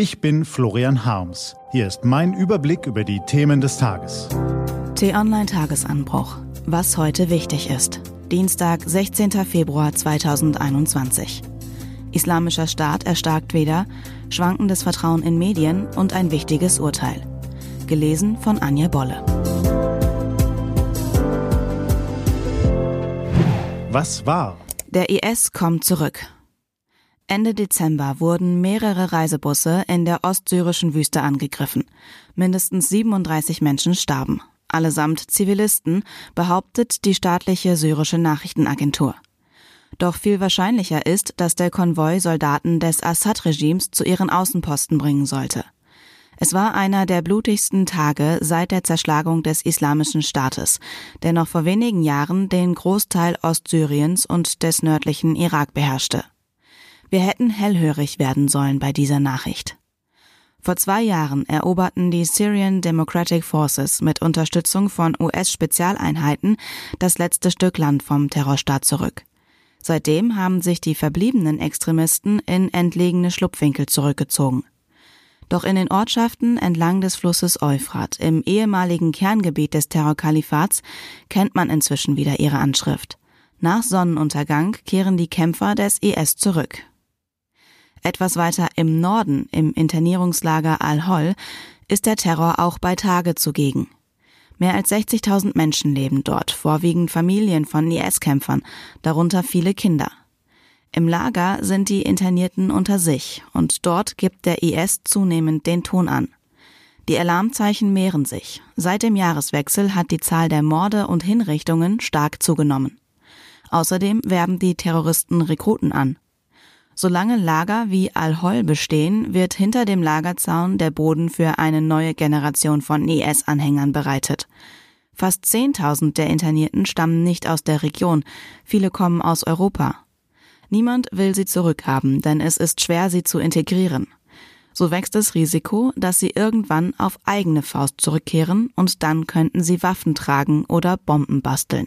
Ich bin Florian Harms. Hier ist mein Überblick über die Themen des Tages. T-Online Tagesanbruch. Was heute wichtig ist. Dienstag, 16. Februar 2021. Islamischer Staat erstarkt wieder, schwankendes Vertrauen in Medien und ein wichtiges Urteil. Gelesen von Anja Bolle. Was war? Der IS kommt zurück. Ende Dezember wurden mehrere Reisebusse in der ostsyrischen Wüste angegriffen. Mindestens 37 Menschen starben. Allesamt Zivilisten, behauptet die staatliche syrische Nachrichtenagentur. Doch viel wahrscheinlicher ist, dass der Konvoi Soldaten des Assad-Regimes zu ihren Außenposten bringen sollte. Es war einer der blutigsten Tage seit der Zerschlagung des Islamischen Staates, der noch vor wenigen Jahren den Großteil Ostsyriens und des nördlichen Irak beherrschte. Wir hätten hellhörig werden sollen bei dieser Nachricht. Vor zwei Jahren eroberten die Syrian Democratic Forces mit Unterstützung von US-Spezialeinheiten das letzte Stück Land vom Terrorstaat zurück. Seitdem haben sich die verbliebenen Extremisten in entlegene Schlupfwinkel zurückgezogen. Doch in den Ortschaften entlang des Flusses Euphrat, im ehemaligen Kerngebiet des Terrorkalifats, kennt man inzwischen wieder ihre Anschrift. Nach Sonnenuntergang kehren die Kämpfer des IS zurück. Etwas weiter im Norden, im Internierungslager Al-Hol, ist der Terror auch bei Tage zugegen. Mehr als 60.000 Menschen leben dort, vorwiegend Familien von IS-Kämpfern, darunter viele Kinder. Im Lager sind die Internierten unter sich und dort gibt der IS zunehmend den Ton an. Die Alarmzeichen mehren sich. Seit dem Jahreswechsel hat die Zahl der Morde und Hinrichtungen stark zugenommen. Außerdem werben die Terroristen Rekruten an. Solange Lager wie Al-Hol bestehen, wird hinter dem Lagerzaun der Boden für eine neue Generation von IS-Anhängern bereitet. Fast 10.000 der Internierten stammen nicht aus der Region, viele kommen aus Europa. Niemand will sie zurückhaben, denn es ist schwer, sie zu integrieren. So wächst das Risiko, dass sie irgendwann auf eigene Faust zurückkehren und dann könnten sie Waffen tragen oder Bomben basteln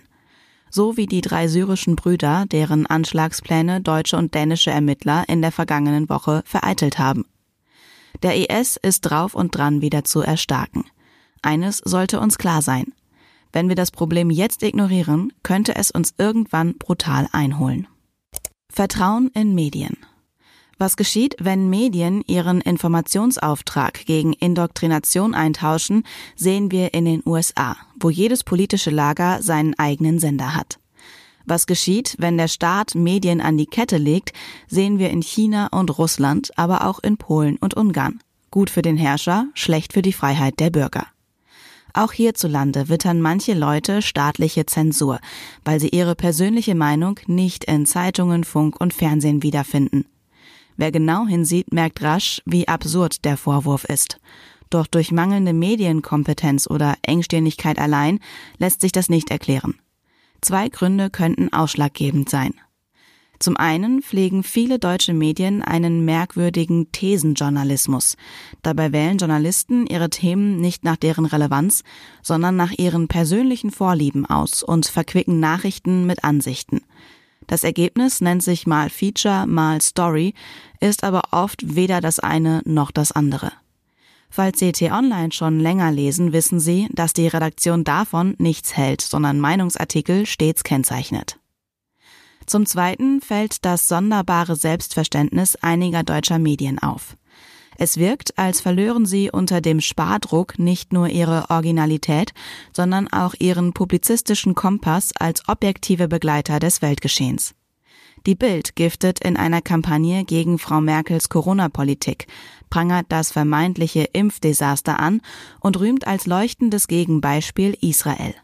so wie die drei syrischen Brüder, deren Anschlagspläne deutsche und dänische Ermittler in der vergangenen Woche vereitelt haben. Der IS ist drauf und dran wieder zu erstarken. Eines sollte uns klar sein. Wenn wir das Problem jetzt ignorieren, könnte es uns irgendwann brutal einholen. Vertrauen in Medien. Was geschieht, wenn Medien ihren Informationsauftrag gegen Indoktrination eintauschen, sehen wir in den USA, wo jedes politische Lager seinen eigenen Sender hat. Was geschieht, wenn der Staat Medien an die Kette legt, sehen wir in China und Russland, aber auch in Polen und Ungarn. Gut für den Herrscher, schlecht für die Freiheit der Bürger. Auch hierzulande wittern manche Leute staatliche Zensur, weil sie ihre persönliche Meinung nicht in Zeitungen, Funk und Fernsehen wiederfinden. Wer genau hinsieht, merkt rasch, wie absurd der Vorwurf ist. Doch durch mangelnde Medienkompetenz oder Engstirnigkeit allein lässt sich das nicht erklären. Zwei Gründe könnten ausschlaggebend sein. Zum einen pflegen viele deutsche Medien einen merkwürdigen Thesenjournalismus. Dabei wählen Journalisten ihre Themen nicht nach deren Relevanz, sondern nach ihren persönlichen Vorlieben aus und verquicken Nachrichten mit Ansichten. Das Ergebnis nennt sich mal Feature, mal Story, ist aber oft weder das eine noch das andere. Falls Sie T-Online schon länger lesen, wissen Sie, dass die Redaktion davon nichts hält, sondern Meinungsartikel stets kennzeichnet. Zum Zweiten fällt das sonderbare Selbstverständnis einiger deutscher Medien auf. Es wirkt, als verlören sie unter dem Spardruck nicht nur ihre Originalität, sondern auch ihren publizistischen Kompass als objektive Begleiter des Weltgeschehens. Die Bild giftet in einer Kampagne gegen Frau Merkels Corona-Politik, prangert das vermeintliche Impfdesaster an und rühmt als leuchtendes Gegenbeispiel Israel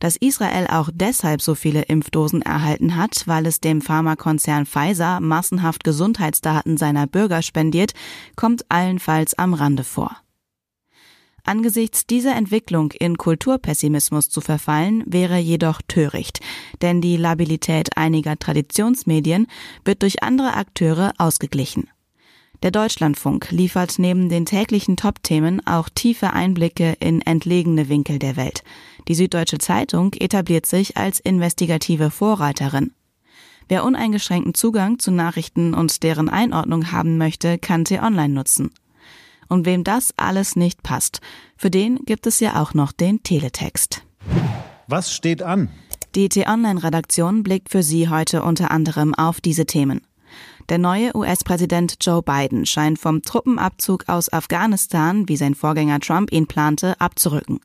dass Israel auch deshalb so viele Impfdosen erhalten hat, weil es dem Pharmakonzern Pfizer massenhaft Gesundheitsdaten seiner Bürger spendiert, kommt allenfalls am Rande vor. Angesichts dieser Entwicklung in Kulturpessimismus zu verfallen, wäre jedoch töricht, denn die Labilität einiger Traditionsmedien wird durch andere Akteure ausgeglichen. Der Deutschlandfunk liefert neben den täglichen Top-Themen auch tiefe Einblicke in entlegene Winkel der Welt. Die Süddeutsche Zeitung etabliert sich als investigative Vorreiterin. Wer uneingeschränkten Zugang zu Nachrichten und deren Einordnung haben möchte, kann T-Online nutzen. Und wem das alles nicht passt, für den gibt es ja auch noch den Teletext. Was steht an? Die T-Online-Redaktion blickt für Sie heute unter anderem auf diese Themen. Der neue US-Präsident Joe Biden scheint vom Truppenabzug aus Afghanistan, wie sein Vorgänger Trump ihn plante, abzurücken.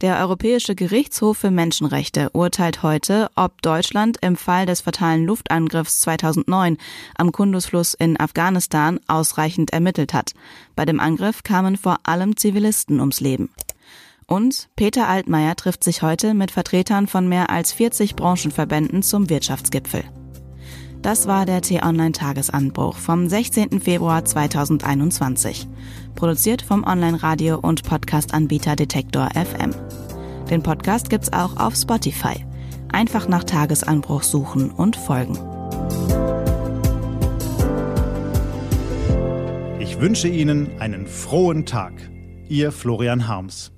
Der Europäische Gerichtshof für Menschenrechte urteilt heute, ob Deutschland im Fall des fatalen Luftangriffs 2009 am Kundusfluss in Afghanistan ausreichend ermittelt hat. Bei dem Angriff kamen vor allem Zivilisten ums Leben. Und Peter Altmaier trifft sich heute mit Vertretern von mehr als 40 Branchenverbänden zum Wirtschaftsgipfel. Das war der T-Online-Tagesanbruch vom 16. Februar 2021. Produziert vom Online-Radio- und Podcast-Anbieter Detektor FM. Den Podcast gibt's auch auf Spotify. Einfach nach Tagesanbruch suchen und folgen. Ich wünsche Ihnen einen frohen Tag. Ihr Florian Harms.